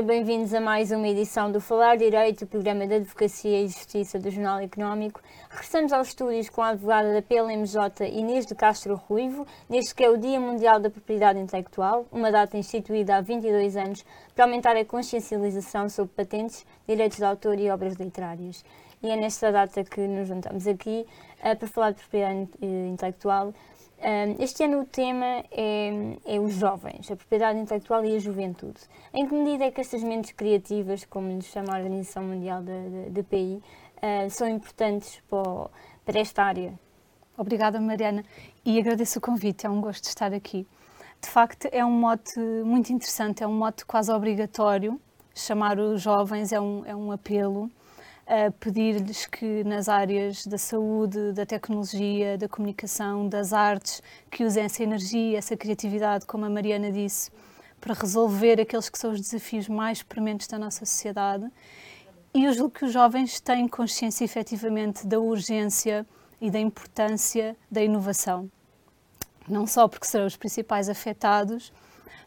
dia, bem-vindos a mais uma edição do Falar Direito, o programa de Advocacia e Justiça do Jornal Económico. Regressamos aos estúdios com a advogada da PLMJ Inês de Castro Ruivo, neste que é o Dia Mundial da Propriedade Intelectual, uma data instituída há 22 anos para aumentar a consciencialização sobre patentes, direitos de autor e obras literárias. E é nesta data que nos juntamos aqui uh, para falar de propriedade intelectual este ano o tema é, é, os jovens, a propriedade intelectual e a juventude. Em que medida é que estas mentes criativas, como nos chama a Organização Mundial da PI, uh, ah, são importantes para, para esta área? Obrigada, Mariana, e agradeço o convite, é um gosto estar aqui. De facto, é um mote muito interessante, é um mote quase obrigatório. Chamar os jovens é um, é um apelo a pedir-lhes que nas áreas da saúde, da tecnologia, da comunicação, das artes, que usem essa energia, essa criatividade, como a Mariana disse, para resolver aqueles que são os desafios mais prementes da nossa sociedade. E eu julgo que os jovens têm consciência efetivamente da urgência e da importância da inovação. Não só porque serão os principais afetados,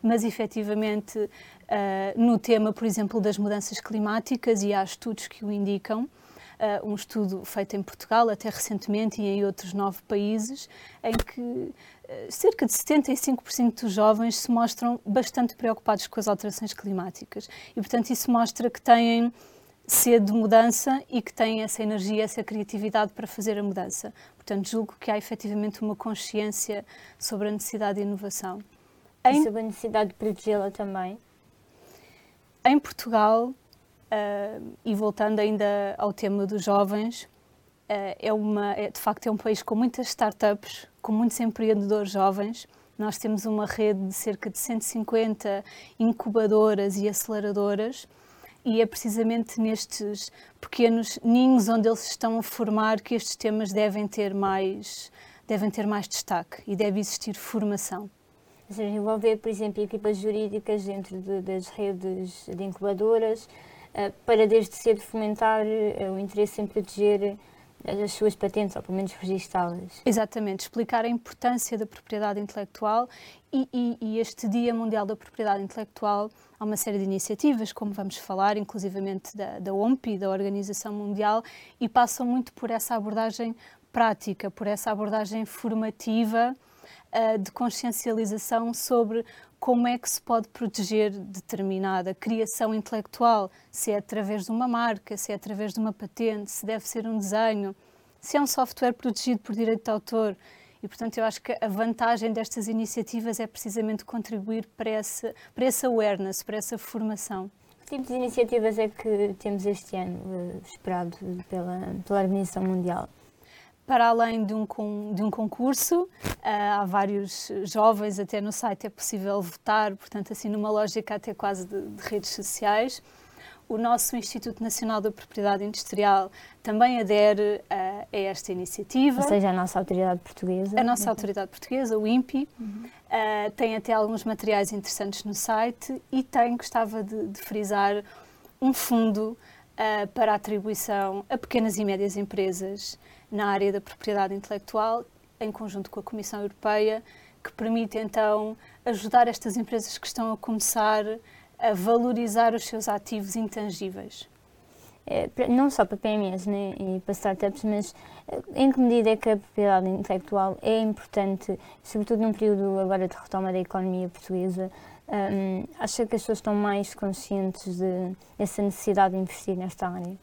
mas efetivamente uh, no tema, por exemplo, das mudanças climáticas, e há estudos que o indicam. Uh, um estudo feito em Portugal, até recentemente, e em outros nove países, em que uh, cerca de 75% dos jovens se mostram bastante preocupados com as alterações climáticas. E, portanto, isso mostra que têm sede de mudança e que têm essa energia, essa criatividade para fazer a mudança. Portanto, julgo que há efetivamente uma consciência sobre a necessidade de inovação. E sobre a necessidade de protegê-la também? Em Portugal, uh, e voltando ainda ao tema dos jovens, uh, é, uma, é, de facto é um país com muitas startups, com muitos empreendedores jovens. Nós temos uma rede de cerca de 150 incubadoras e aceleradoras e é precisamente nestes pequenos ninhos onde eles estão a formar que estes temas devem ter mais, devem ter mais destaque e deve existir formação. Ou seja, envolver, por exemplo, equipas jurídicas dentro de, das redes de incubadoras, uh, para desde cedo fomentar uh, o interesse em proteger eh, as suas patentes, ou pelo menos registá-las. Exatamente, explicar a importância da propriedade intelectual e, e, e, este Dia Mundial da Propriedade Intelectual há uma série de iniciativas, como vamos falar, inclusivamente da, da OMPI, da Organização Mundial, e passam muito por essa abordagem prática, por essa abordagem formativa uh, de consciencialização sobre como é que se pode proteger determinada criação intelectual, se é através de uma marca, se é através de uma patente, se deve ser um desenho, se é um software protegido por direito de autor. E, portanto, eu acho que a vantagem destas iniciativas é precisamente contribuir para essa, para essa awareness, para essa formação. Que tipo de iniciativas é que temos este ano, uh, esperado pela, pela Organização Mundial? Para além de um, de um concurso, uh, há vários jovens, até no site é possível votar, portanto, assim, numa lógica até quase de, de, redes sociais. O nosso Instituto Nacional da Propriedade Industrial também adere uh, a esta iniciativa. Ou seja, a nossa autoridade portuguesa. A nossa autoridade portuguesa, o INPI, uhum. uh, tem até alguns materiais interessantes no site e tem, gostava de, de frisar, um fundo para a atribuição a pequenas e médias empresas na área da propriedade intelectual, em conjunto com a Comissão Europeia, que permite então ajudar estas empresas que estão a começar a valorizar os seus ativos intangíveis. É, não só para PMEs né, e para startups, mas eh, em que medida é que a propriedade intelectual é importante, sobretudo num período agora de retoma da economia portuguesa? Um, acha que as pessoas estão mais conscientes de, dessa necessidade de investir nesta área?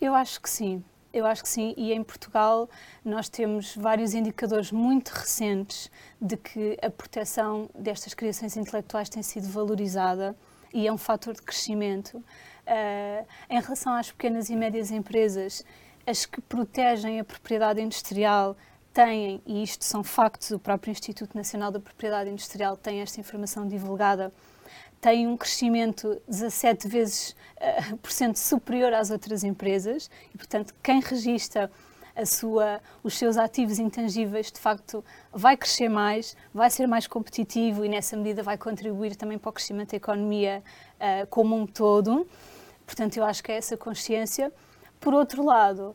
Eu acho que sim. Eu acho que sim, e em Portugal nós temos vários indicadores muito recentes de que a proteção destas criações intelectuais tem sido valorizada e é um fator de crescimento. Uh, em relação às pequenas e médias empresas, as que protegem a propriedade industrial têm, e isto são factos, o próprio Instituto Nacional da Propriedade Industrial tem esta informação divulgada tem um crescimento 17 vezes uh, por cento superior às outras empresas e, portanto, quem registra a sua, os seus ativos intangíveis, de facto, vai crescer mais, vai ser mais competitivo e, nessa medida, vai contribuir também para o crescimento da economia uh, como um todo. Portanto, eu acho que é essa consciência. Por outro lado,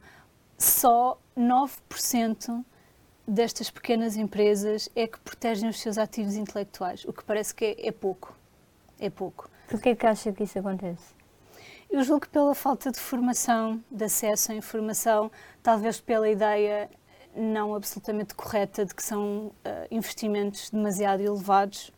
só 9% destas pequenas empresas é que protegem os seus ativos intelectuais, o que parece que é, é pouco é pouco. Porquê é que acha que isso acontece? Eu julgo que pela falta de formação, de acesso à informação, talvez pela ideia não absolutamente correta de que são uh, investimentos demasiado elevados.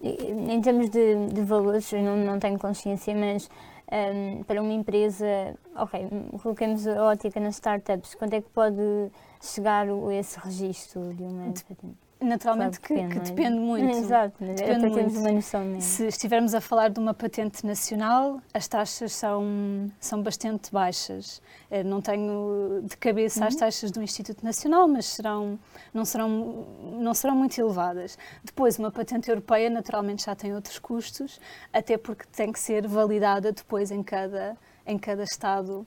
Em termos de, de valores, eu não, não tenho consciência, mas um, para uma empresa, ok, coloquemos a ótica nas startups, quanto é que pode chegar esse registro de uma patente? Naturalmente que, depende, que é? depende muito. Exato, depende é para termos uma noção mesmo. Se estivermos a falar de uma patente nacional, as taxas são, são bastante baixas. Eu não tenho de cabeça uhum. as taxas do Instituto Nacional, mas serão, não, serão, não serão muito elevadas. Depois, uma patente europeia naturalmente já tem outros custos, até porque tem que ser validada depois em cada, em cada Estado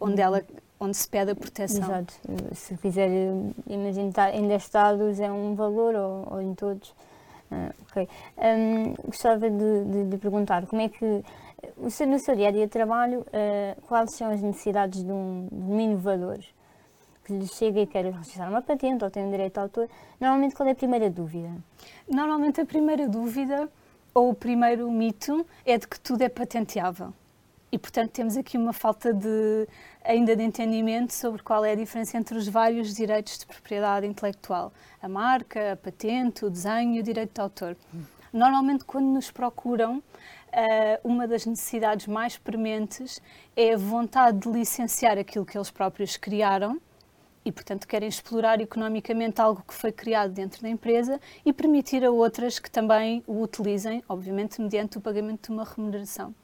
onde ela onde se pede a proteção. Exato. Se quiser imaginar em 10 estados é um valor ou, ou em todos. Uh, ok. Um, gostava de, de, de, perguntar como é que no seu dia a dia de trabalho, uh, quais são as necessidades de um, de um inovador que lhe chega e quer registrar uma patente ou tem um direito de autor? Normalmente, qual é a primeira dúvida? Normalmente, a primeira dúvida ou o primeiro mito é de que tudo é patenteável. E, portanto, temos aqui uma falta de, ainda de entendimento sobre qual é a diferença entre os vários direitos de propriedade intelectual: a marca, a patente, o desenho e o direito de autor. Normalmente, quando nos procuram, eh, uma das necessidades mais prementes é a vontade de licenciar aquilo que eles próprios criaram e, portanto, querem explorar economicamente algo que foi criado dentro da empresa e permitir a outras que também o utilizem, obviamente, mediante o pagamento de uma remuneração.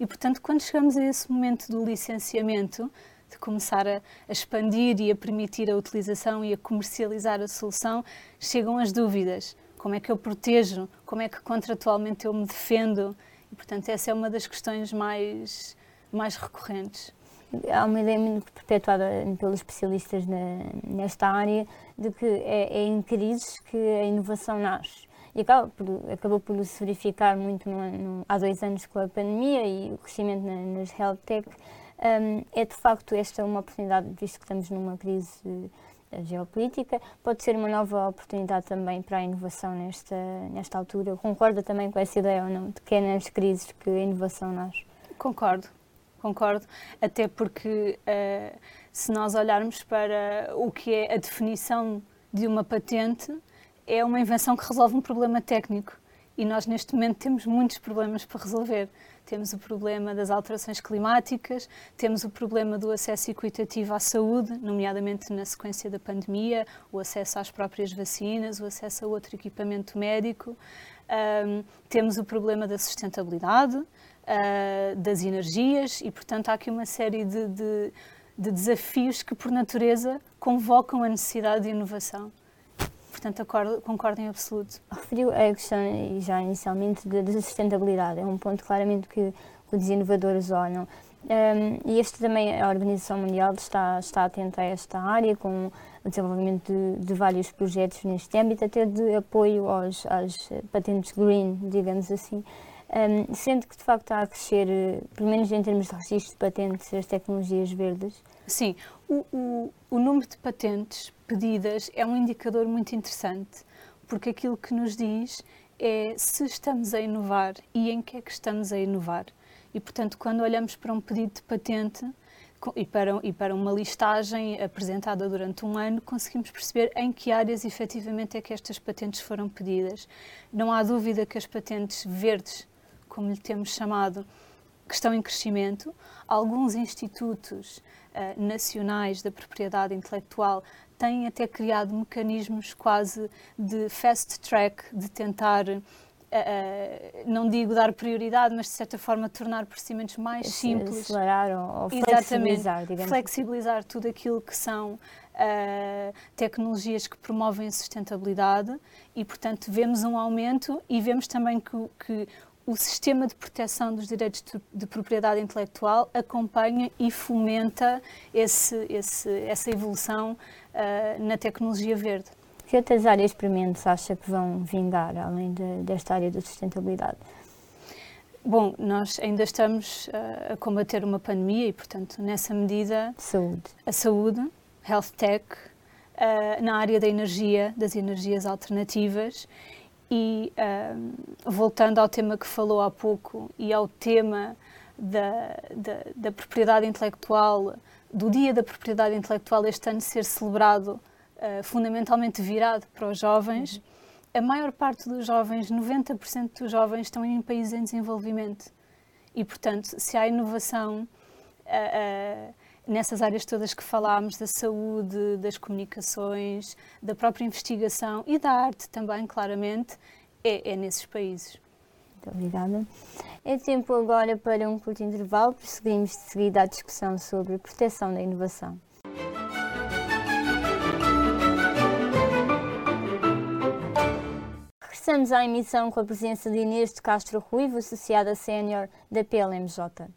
E, portanto, quando chegamos a esse momento do licenciamento, de começar a, expandir e a permitir a utilização e a comercializar a solução, chegam as dúvidas. Como é que eu protejo? Como é que contratualmente eu me defendo? E, portanto, essa é uma das questões mais, mais recorrentes. Há uma ideia muito perpetuada pelos especialistas na, nesta área de que é, é em crises que a inovação nasce e acabou por, acabou por se verificar muito no, no, há dois anos com a pandemia e o crescimento na, nas health tech. Um, é de facto esta uma oportunidade, visto que estamos numa crise uh, geopolítica, pode ser uma nova oportunidade também para a inovação nesta, nesta altura. Concorda também com essa ideia ou não, de que é nas crises que a inovação nasce? Concordo, concordo, até porque uh, se nós olharmos para o que é a definição de uma patente, é uma invenção que resolve um problema técnico e nós neste momento temos muitos problemas para resolver. Temos o problema das alterações climáticas, temos o problema do acesso equitativo à saúde, nomeadamente na sequência da pandemia, o acesso às próprias vacinas, o acesso a outro equipamento médico. Um, temos o problema da sustentabilidade, uh, das energias e, portanto, há aqui uma série de, de, de desafios que, por natureza, convocam a necessidade de inovação portanto acordo, concordo em absoluto. Referiu a questão, já inicialmente, da sustentabilidade. É um ponto claramente que, os inovadores olham. Um, e este também, a Organização Mundial está, está atenta a esta área, com o desenvolvimento de, de vários projetos neste âmbito, até de apoio aos, às patentes green, digamos assim. Um, sendo que de facto está a crescer, pelo menos em termos de registro de patentes, as tecnologias verdes. Sim, o, o, o número de patentes pedidas é um indicador muito interessante, porque aquilo que nos diz é se estamos a inovar e em que é que estamos a inovar. E, portanto, quando olhamos para um pedido de patente e para, e para uma listagem apresentada durante um ano, conseguimos perceber em que áreas efetivamente é que estas patentes foram pedidas. Não há dúvida que as patentes verdes, como lhe temos chamado, que estão em crescimento. Alguns institutos uh, nacionais da propriedade intelectual têm até criado mecanismos quase de fast track, de tentar, uh, não digo dar prioridade, mas de certa forma tornar procedimentos mais simples. Acelerar ou, ou flexibilizar, digamos. Flexibilizar tudo aquilo que são uh, tecnologias que promovem a sustentabilidade e, portanto, vemos um aumento e vemos também que, que o sistema de proteção dos direitos de, de propriedade intelectual acompanha e fomenta esse, esse, essa evolução uh, na tecnologia verde. Que outras áreas prementes acha que vão vingar, além de, desta área da sustentabilidade? Bom, nós ainda estamos uh, a combater uma pandemia e, portanto, nessa medida, saúde. a saúde, health tech, uh, na área da energia, das energias alternativas E uh, voltando ao tema que falou há pouco e ao tema da, da, da, propriedade intelectual, do Dia da Propriedade Intelectual este ano ser celebrado uh, fundamentalmente virado para os jovens, uhum. a maior parte dos jovens, 90% dos jovens, estão em países em desenvolvimento. E, portanto, se há inovação uh, uh, nessas áreas todas que falámos, da saúde, das comunicações, da própria investigação e da arte também, claramente, é, é nesses países. Muito obrigada. É tempo agora para um curto intervalo, prosseguimos de seguida a discussão sobre proteção da inovação. Regressamos à emissão com a presença de Inês de Castro Ruivo, associada sénior da PLMJ.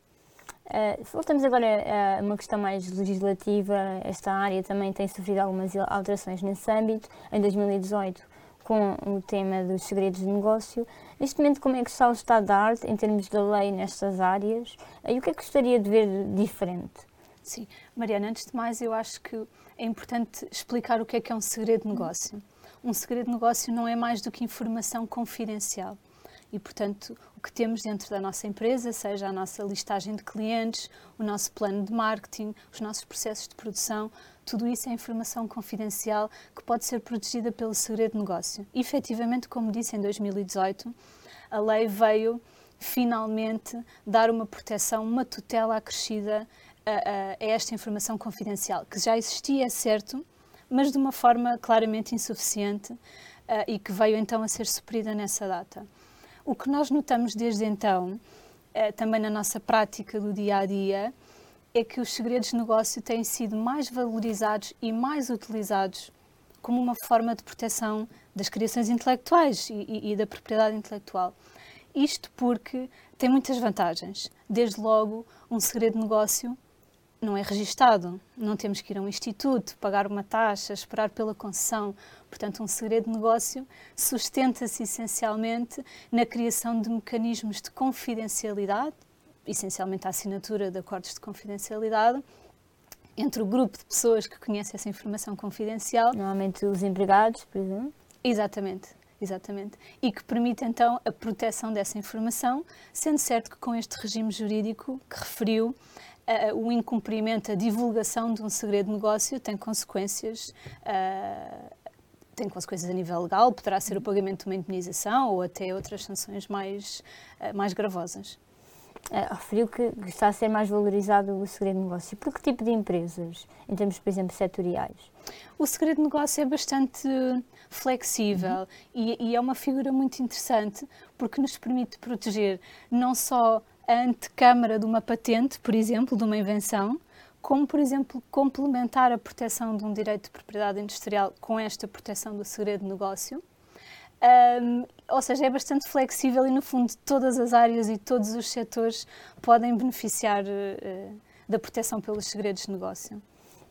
Uh, voltamos agora a uma questão mais legislativa. Esta área também tem sofrido algumas alterações nesse âmbito. Em 2018, com o tema dos segredos de negócio. Neste momento, como é que está o estado da arte em termos da lei nestas áreas? E o que é que gostaria de ver diferente? Sim, Mariana, antes de mais, eu acho que é importante explicar o que é que é um segredo de negócio. Um segredo de negócio não é mais do que informação confidencial e, portanto, o que temos dentro da nossa empresa, seja a nossa listagem de clientes, o nosso plano de marketing, os nossos processos de produção, tudo isso é informação confidencial que pode ser protegida pelo segredo de negócio. E, efetivamente, como disse em 2018, a lei veio finalmente dar uma proteção, uma tutela acrescida a, a, esta informação confidencial, que já existia, é certo, mas de uma forma claramente insuficiente uh, e que veio então a ser suprida nessa data. O que nós notamos desde então, eh, também na nossa prática do dia a dia, é que os segredos de negócio têm sido mais valorizados e mais utilizados como uma forma de proteção das criações intelectuais e, e, e da propriedade intelectual. Isto porque tem muitas vantagens. Desde logo, um segredo de negócio não é registado, não temos que ir a um instituto, pagar uma taxa, esperar pela concessão. Portanto, um segredo de negócio sustenta-se essencialmente na criação de mecanismos de confidencialidade, essencialmente a assinatura de acordos de confidencialidade, entre o grupo de pessoas que conhece essa informação confidencial. Normalmente os empregados, por exemplo. Exatamente. Exatamente. E que permite então a proteção dessa informação, sendo certo que com este regime jurídico que referiu, uh, o incumprimento, a divulgação de um segredo de negócio tem consequências. Uh, tem consequências a nível legal, poderá ser o pagamento de uma indemnização ou até outras sanções mais, uh, mais gravosas. Uh, referiu que está a ser mais valorizado o segredo de negócio. Por que tipo de empresas, em termos, por exemplo, setoriais? O segredo de negócio é bastante flexível uhum. e, e, é uma figura muito interessante porque nos permite proteger não só a antecâmara de uma patente, por exemplo, de uma invenção, como, por exemplo, complementar a proteção de um direito de propriedade industrial com esta proteção do segredo de negócio. Um, ou seja, é bastante flexível e, no fundo, todas as áreas e todos os setores podem beneficiar uh, da proteção pelos segredos de negócio.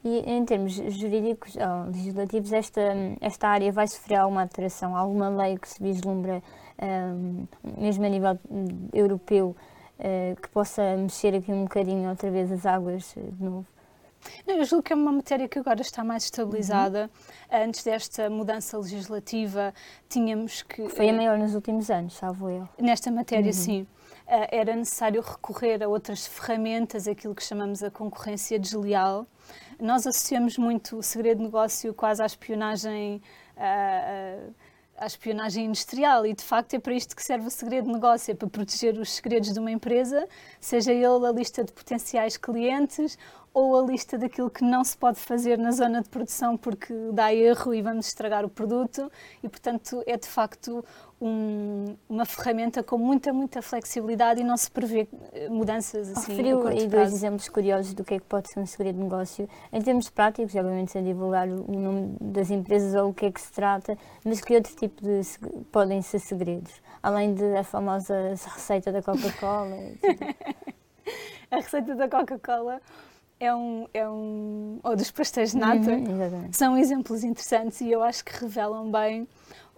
E em termos jurídicos ou legislativos, esta, esta área vai sofrer alguma alteração? Alguma lei que se vislumbra, um, mesmo a nível europeu, uh, que possa mexer aqui um bocadinho outra vez as águas de novo? Não, eu julgo que é uma matéria que agora está mais estabilizada. Uhum. Antes desta mudança legislativa, tínhamos que. Foi a maior nos últimos anos, salvo eu. Nesta matéria, uhum. sim. Era necessário recorrer a outras ferramentas, aquilo que chamamos a concorrência desleal. Nós associamos muito o segredo de negócio quase à espionagem. Uh, uh, à espionagem industrial. E de facto é para isto que serve o segredo de negócio, é para proteger os segredos de uma empresa, seja ele a lista de potenciais clientes ou a lista daquilo que não se pode fazer na zona de produção porque dá erro e vamos estragar o produto e portanto é de facto um, uma ferramenta com muita, muita flexibilidade e não se prevê eh, mudanças assim. Referiu aí dois exemplos curiosos do que é que pode ser um segredo de negócio. Em termos práticos, obviamente sem divulgar o nome das empresas ou o que é que se trata, mas que outro tipo de podem ser segredos? Além da famosa receita da Coca-Cola? a receita da Coca-Cola é um, é um. ou dos pastéis de nata, uhum, são exemplos interessantes e eu acho que revelam bem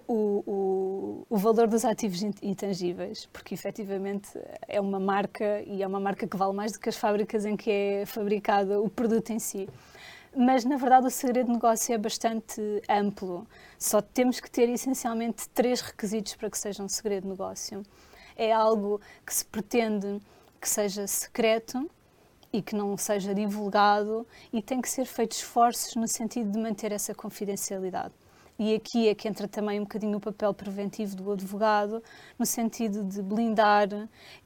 o, o, o, valor dos ativos intangíveis, porque efetivamente é uma marca e é uma marca que vale mais do que as fábricas em que é fabricado o produto em si. mas na verdade o segredo de negócio é bastante amplo. Só temos que ter essencialmente três requisitos para que seja um segredo de negócio. É algo que se pretende que seja secreto e que não seja divulgado e tem que ser feitos esforços no sentido de manter essa confidencialidade. E aqui é que entra também um bocadinho o papel preventivo do advogado, no sentido de blindar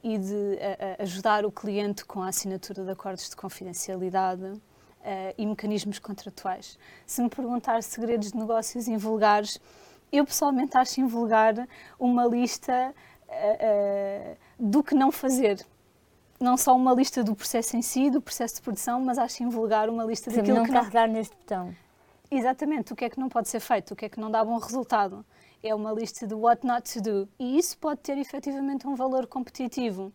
e de a, a ajudar o cliente com a assinatura de acordos de confidencialidade uh, e mecanismos contratuais. Se me perguntar segredos de negócios invulgares, eu pessoalmente acho invulgar uma lista uh, uh, do que não fazer não só uma lista do processo em si, do processo de produção, mas acho invulgar uma lista daquilo não que não carregar neste botão. Exatamente, o que é que não pode ser feito, o que é que não dá bom resultado. É uma lista de what not to do. E isso pode ter efetivamente um valor competitivo,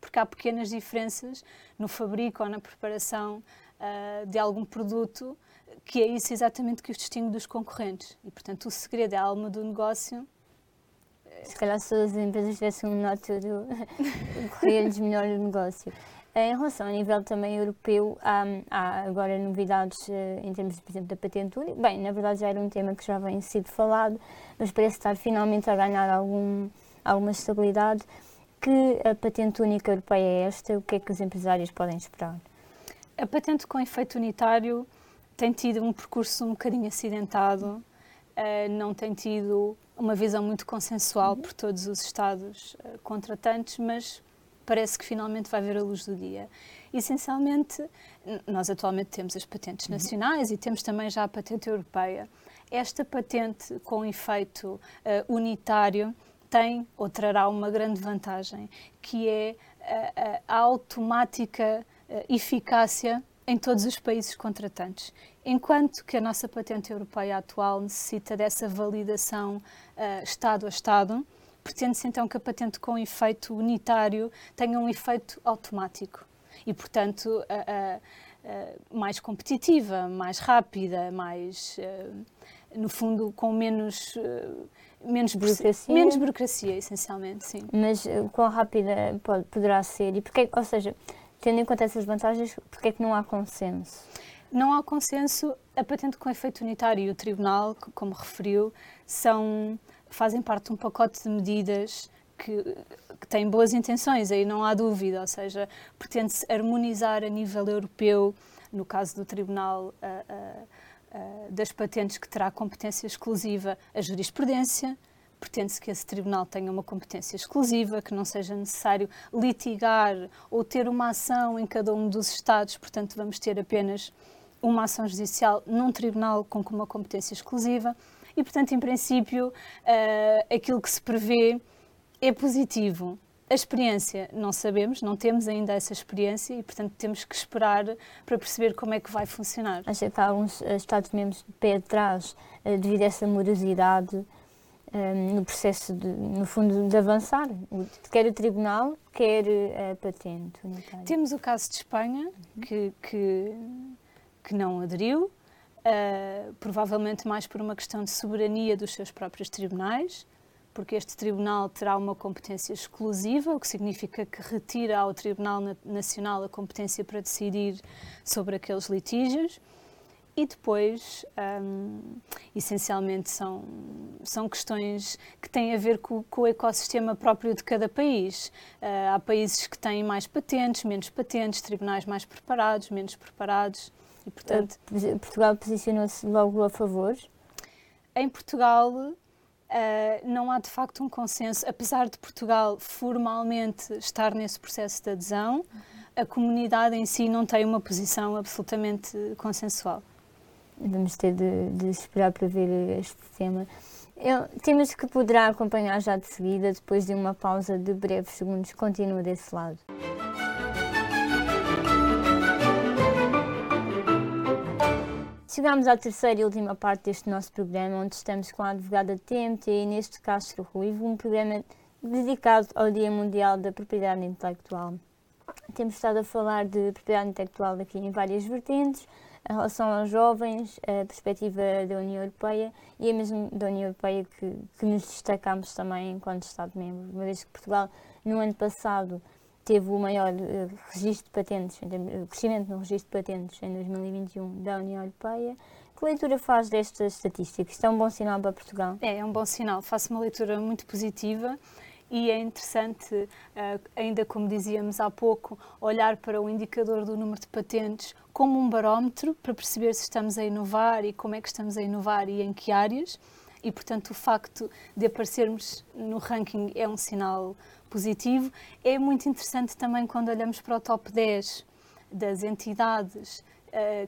porque há pequenas diferenças no fabrico ou na preparação uh, de algum produto que é isso exatamente que os distingue dos concorrentes. E, portanto, o segredo é a alma do negócio. Se calhar se todas as empresas tivessem um not to do, corria-lhes melhor o negócio. Em relação a nível também europeu, há, há agora novidades eh, em termos, por exemplo, da patente única. Bem, na verdade já era um tema que já vem sido falado, mas parece estar finalmente a ganhar algum, alguma estabilidade. Que a patente única europeia é esta? O que é que os empresários podem esperar? A patente com efeito unitário tem tido um percurso um bocadinho acidentado, uh, não tem tido uma visão muito consensual por todos os Estados uh, contratantes, mas parece que finalmente vai ver a luz do dia. Essencialmente, nós atualmente temos as patentes uhum. nacionais e temos também já a patente europeia. Esta patente com efeito uh, unitário tem ou trará uma grande vantagem, que é a, a automática eficácia em todos os países contratantes. Enquanto que a nossa patente europeia atual necessita dessa validação uh, Estado a Estado, pretende-se então que a patente com efeito unitário tenha um efeito automático e, portanto, a, a, mais competitiva, mais rápida, mais, uh, no fundo, com menos. Uh, menos burocracia. menos burocracia, essencialmente, sim. Mas uh, quão rápida pode, poderá ser? E porque, ou seja, tendo em conta essas vantagens, porquê é que não há consenso? Não há consenso. A patente com efeito unitário e o Tribunal, como referiu, são fazem parte de um pacote de medidas que, que têm boas intenções, aí não há dúvida, ou seja, pretende-se harmonizar a nível europeu, no caso do Tribunal uh, uh, das Patentes, que terá competência exclusiva, a jurisprudência. Pretende-se que esse tribunal tenha uma competência exclusiva, que não seja necessário litigar ou ter uma ação em cada um dos Estados, portanto, vamos ter apenas uma ação judicial num tribunal com uma competência exclusiva e, portanto, em princípio, uh, aquilo que se prevê é positivo. A experiência não sabemos, não temos ainda essa experiência e, portanto, temos que esperar para perceber como é que vai funcionar. Acha que há alguns eh, Estados-membros de pé atrás uh, devido a essa morosidade no processo, de, no fundo, de avançar, quer o Tribunal, quer a patente unitária? Temos o caso de Espanha, que, que, que não aderiu, uh, provavelmente mais por uma questão de soberania dos seus próprios tribunais, porque este tribunal terá uma competência exclusiva, o que significa que retira ao Tribunal Nacional a competência para decidir sobre aqueles litígios. E depois, um, essencialmente, são, são questões que têm a ver com, com o ecossistema próprio de cada país. Uh, há países que têm mais patentes, menos patentes, tribunais mais preparados, menos preparados. E, portanto, Portugal posicionou-se logo a favor? Em Portugal uh, não há de facto um consenso, apesar de Portugal formalmente estar nesse processo de adesão, uhum. a comunidade em si não tem uma posição absolutamente consensual. Vamos ter de, de esperar para ver este tema. Eu, temas que poderá acompanhar já de seguida, depois de uma pausa de breves segundos. Continua desse lado. Chegamos à terceira e última parte deste nosso programa, onde estamos com a advogada TMT Inês de Castro Ruivo, um programa dedicado ao Dia Mundial da Propriedade Intelectual. Temos estado a falar de propriedade intelectual aqui em várias vertentes, em relação aos jovens, a perspectiva da União Europeia e é mesmo da União Europeia que, que nos destacamos também enquanto Estado-membro, uma vez que Portugal, no ano passado, teve o maior uh, registro de patentes, o crescimento no registro de patentes em 2021 da União Europeia. Que leitura faz destas estatísticas? Isto é um bom sinal para Portugal? É, é um bom sinal. Faço uma leitura muito positiva e é interessante, ainda como dizíamos há pouco, olhar para o indicador do número de patentes como um barómetro para perceber se estamos a inovar e como é que estamos a inovar e em que áreas. E, portanto, o facto de aparecermos no ranking é um sinal positivo. É muito interessante também quando olhamos para o top 10 das entidades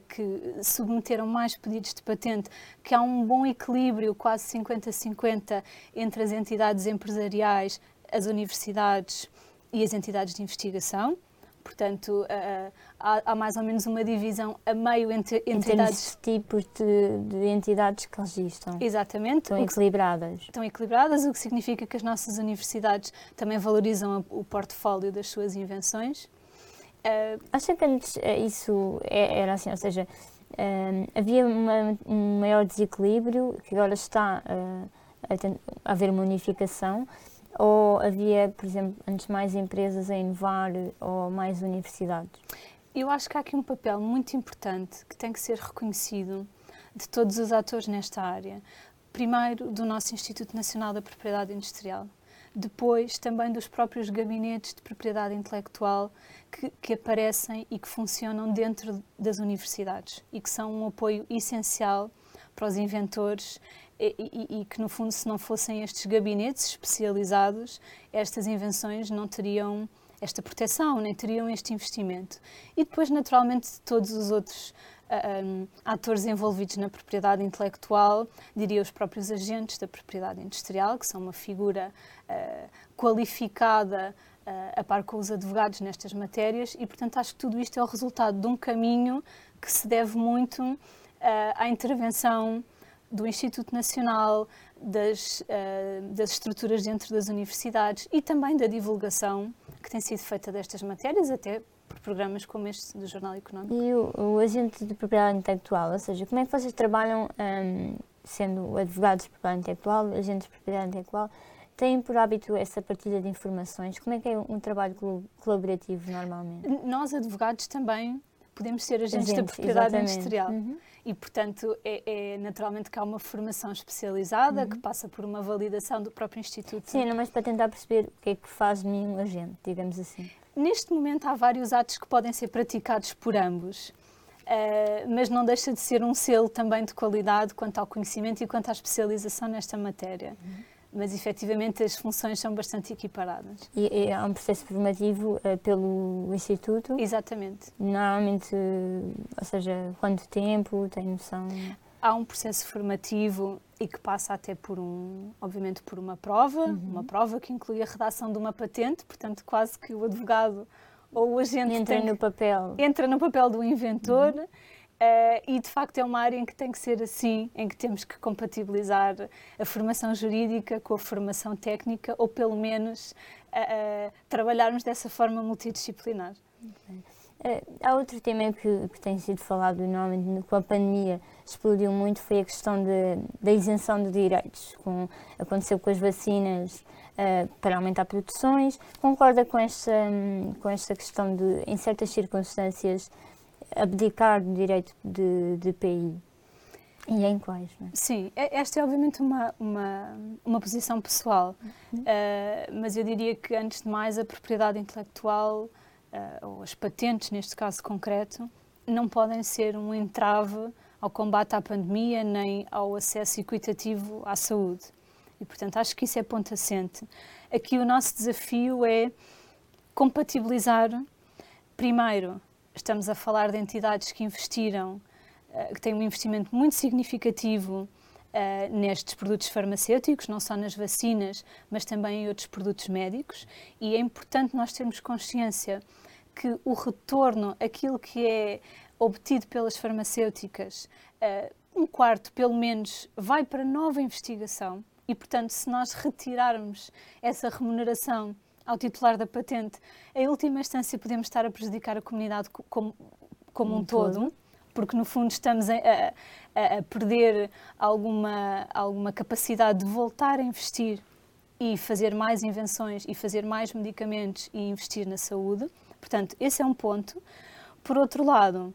que submeteram mais pedidos de patente, que há um bom equilíbrio, quase 50-50, entre as entidades empresariais, as universidades e as entidades de investigação. Portanto, uh, há, há, mais ou menos uma divisão a meio entre entidades. tipos de, de, entidades que registram. Exatamente. Estão equilibradas. Estão equilibradas, o que significa que as nossas universidades também valorizam o portfólio das suas invenções. Uh, Acha que antes eh, isso é, era assim, ou seja, uh, havia uma, um maior desequilíbrio, que agora está uh, a, a haver uma unificação, ou havia, por exemplo, antes mais empresas a inovar ou mais universidades? Eu acho que há aqui um papel muito importante que tem que ser reconhecido de todos os atores nesta área. Primeiro, do nosso Instituto Nacional da Propriedade Industrial. Depois, também dos próprios gabinetes de propriedade intelectual que, que, aparecem e que funcionam dentro das universidades e que são um apoio essencial para os inventores e, e, e, que, no fundo, se não fossem estes gabinetes especializados, estas invenções não teriam esta proteção, nem teriam este investimento. E depois, naturalmente, todos os outros um, atores envolvidos na propriedade intelectual, diria os próprios agentes da propriedade industrial, que são uma figura uh, qualificada uh, a par com os advogados nestas matérias, e, portanto, acho que tudo isto é o resultado de um caminho que se deve muito à intervenção do Instituto Nacional, das, das estruturas dentro das universidades e também da divulgação que tem sido feita destas matérias, até por programas como este do Jornal Económico. E o, o agente de propriedade intelectual, ou seja, como é que vocês trabalham, um, sendo advogados de propriedade intelectual, agentes de propriedade intelectual, têm por hábito essa partilha de informações? Como é que é um trabalho colaborativo normalmente? Nós, advogados, também podemos ser agentes, agentes da propriedade exatamente. industrial. Uhum. E, portanto, é, é, naturalmente que há uma formação especializada uhum. que passa por uma validação do próprio Instituto. Sim, mas para tentar perceber o que é que faz de mim um agente, digamos assim. Neste momento há vários atos que podem ser praticados por ambos. Uh, mas não deixa de ser um selo também de qualidade quanto ao conhecimento e quanto à especialização nesta matéria. Mas efetivamente as funções são bastante equiparadas. E, há um processo formativo uh, pelo Instituto? Exatamente. Normalmente, ou seja, quanto tempo, tem noção? Há um processo formativo e que passa até por um, obviamente, por uma prova, uhum. uma prova que inclui a redação de uma patente, portanto, quase que o advogado ou o agente entra no papel entra no papel do inventor. Uhum Uh, e de facto é uma área em que tem que ser assim, em que temos que compatibilizar a formação jurídica com a formação técnica, ou pelo menos uh, uh, trabalharmos dessa forma multidisciplinar. Há outro tema que, que, tem sido falado normalmente com a pandemia, explodiu muito, foi a questão de, da isenção de direitos. Com, aconteceu com as vacinas para aumentar produções. Concorda com esta, com esta questão de, em certas circunstâncias, abdicar do direito de, de PI. E em quais? É? Sim, esta é obviamente uma, uma, uma posição pessoal, uhum. uh, mas eu diria que antes de mais a propriedade intelectual, uh, ou as patentes neste caso concreto, não podem ser um entrave ao combate à pandemia nem ao acesso equitativo à saúde. E portanto acho que isso é ponto assente. Aqui o nosso desafio é compatibilizar, primeiro, Estamos a falar de entidades que investiram, uh, que têm um investimento muito significativo uh, nestes produtos farmacêuticos, não só nas vacinas, mas também em outros produtos médicos. E é importante nós termos consciência que o retorno, aquilo que é obtido pelas farmacêuticas, uh, um quarto pelo menos vai para nova investigação. E, portanto, se nós retirarmos essa remuneração ao titular da patente, em última instância podemos estar a prejudicar a comunidade como, como um, um todo, todo, porque no fundo estamos a, a, a, perder alguma, alguma capacidade de voltar a investir e fazer mais invenções e fazer mais medicamentos e investir na saúde. Portanto, esse é um ponto. Por outro lado,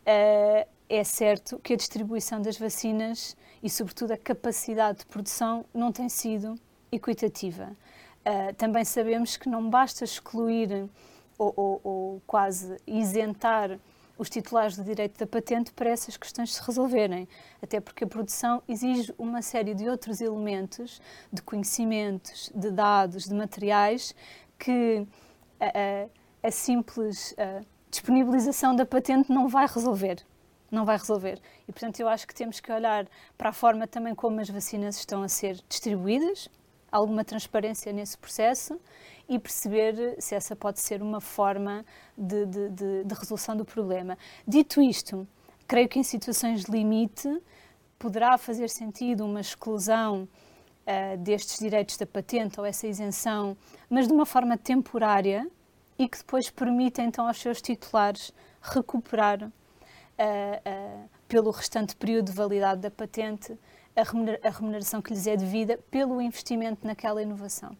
uh, é certo que a distribuição das vacinas e, sobretudo, a capacidade de produção não tem sido equitativa. Uh, também sabemos que não basta excluir ou, ou, ou, quase isentar os titulares do direito da patente para essas questões se resolverem, até porque a produção exige uma série de outros elementos, de conhecimentos, de dados, de materiais, que a, a, a simples a disponibilização da patente não vai resolver. Não vai resolver. E, portanto, eu acho que temos que olhar para a forma também como as vacinas estão a ser distribuídas, alguma transparência nesse processo e perceber se essa pode ser uma forma de, de, de, de resolução do problema. Dito isto, creio que em situações de limite poderá fazer sentido uma exclusão uh, destes direitos da patente ou essa isenção, mas de uma forma temporária e que depois permita então aos seus titulares recuperar uh, uh, pelo restante período de validade da patente a remuneração que lhes é devida pelo investimento naquela inovação.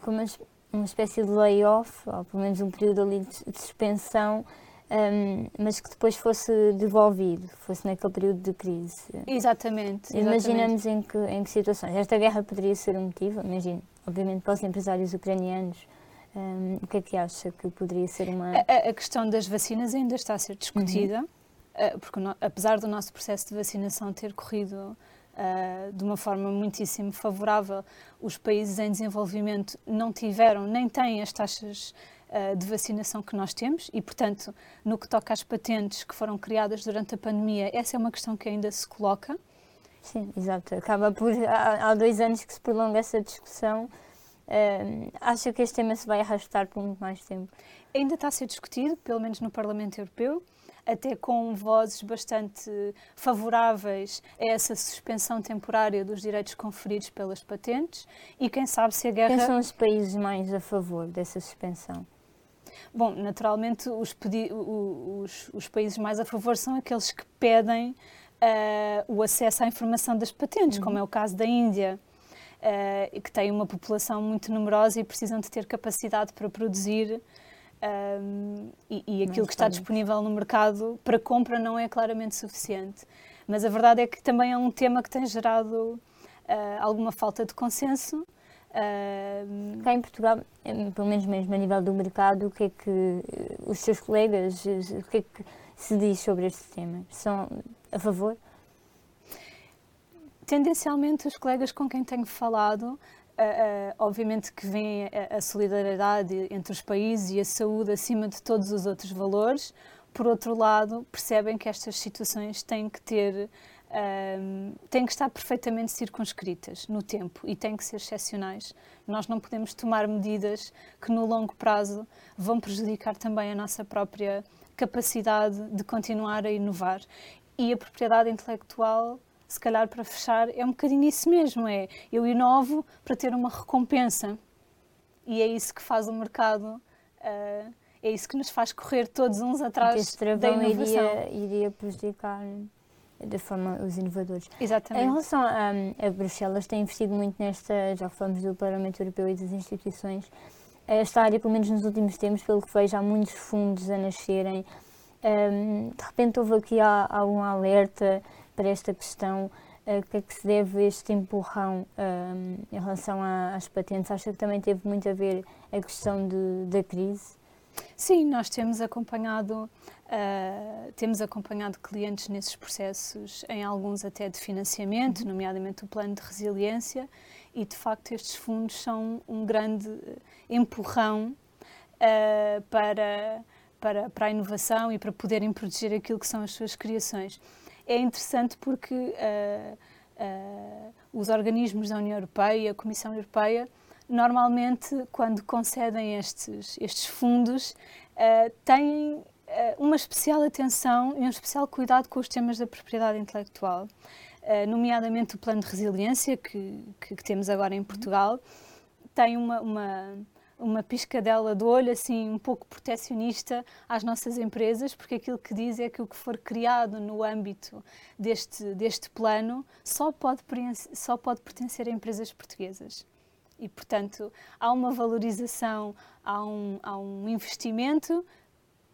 Como uma espécie de layoff, ou pelo menos um período ali de suspensão, um, mas que depois fosse devolvido, fosse naquele período de crise. Exatamente. Imaginamos em que, em que situações. Esta guerra poderia ser um motivo, imagino, obviamente para os empresários ucranianos. Um, o que é que acha que poderia ser uma. A, a questão das vacinas ainda está a ser discutida, uhum. Eh, porque no, apesar do nosso processo de vacinação ter corrido uh, de uma forma muitíssimo favorável. Os países em desenvolvimento não tiveram nem têm as taxas uh, de vacinação que nós temos e, portanto, no que toca às patentes que foram criadas durante a pandemia, essa é uma questão que ainda se coloca. Sim, exato. Acaba por. Há, há dois anos que se prolonga essa discussão. Uh, acho que este tema se vai arrastar por muito mais tempo. Ainda está a ser discutido, pelo menos no Parlamento Europeu até com vozes bastante favoráveis a essa suspensão temporária dos direitos conferidos pelas patentes e quem sabe se a guerra... Quem são os países mais a favor dessa suspensão? Bom, naturalmente os, os, os países mais a favor são aqueles que pedem uh, o acesso à informação das patentes, uhum. como é o caso da Índia. Uh, que tem uma população muito numerosa e precisam de ter capacidade para produzir um, e, e aquilo que está disponível no mercado para compra não é claramente suficiente. Mas a verdade é que também é um tema que tem gerado uh, alguma falta de consenso. Uh, Cá em Portugal, pelo menos mesmo a nível do mercado, o que é que eh, os seus colegas, o que é que se diz sobre este tema? São a favor? Tendencialmente, os colegas com quem tenho falado Obviamente que vem a, a, solidariedade entre os países e a saúde acima de todos os outros valores. Por outro lado, percebem que estas situações têm que ter, uh, têm que estar perfeitamente circunscritas no tempo e têm que ser excepcionais. Nós não podemos tomar medidas que no longo prazo vão prejudicar também a nossa própria capacidade de continuar a inovar. E a propriedade intelectual se calhar para fechar, é um bocadinho isso mesmo, é eu inovo para ter uma recompensa. E é isso que faz o mercado, uh, é isso que nos faz correr todos uns atrás este da inovação. Iria, iria prejudicar da forma os inovadores. Exatamente. Em relação a, a Bruxelas, tem investido muito nesta, já falamos do Parlamento Europeu e das instituições, esta área, pelo menos nos últimos tempos, pelo que vejo, há muitos fundos a nascerem. Um, de repente houve aqui algum alerta para esta questão, uh, que é que se deve este empurrão um, em relação a, às patentes? Acha que também teve muito a ver a questão de, da crise? Sim, nós temos acompanhado, uh, temos acompanhado clientes nesses processos, em alguns até de financiamento, uhum. nomeadamente o plano de resiliência, e de facto estes fundos são um grande empurrão uh, para, para, para a inovação e para poderem proteger aquilo que são as suas criações é interessante porque uh, uh, os organismos da União Europeia, a Comissão Europeia, normalmente, quando concedem estes, estes fundos, uh, têm uma especial atenção e um especial cuidado com os temas da propriedade intelectual, nomeadamente o Plano de Resiliência, que, que, que temos agora em Portugal, tem uma, uma uma piscadela do olho, assim, um pouco protecionista às nossas empresas, porque aquilo que diz é que o que for criado no âmbito deste, deste plano só pode, só pode pertencer a empresas portuguesas. E, portanto, há uma valorização, há um, há um investimento,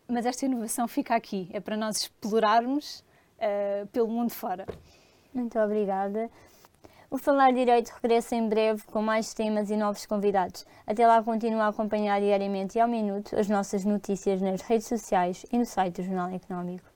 mas esta inovação fica aqui. É para nós explorarmos uh, pelo mundo fora. Muito obrigada. O Falar Direito regressa em breve com mais temas e novos convidados. Até lá, continua a acompanhar diariamente e ao minuto as nossas notícias nas redes sociais e no site do Jornal Económico.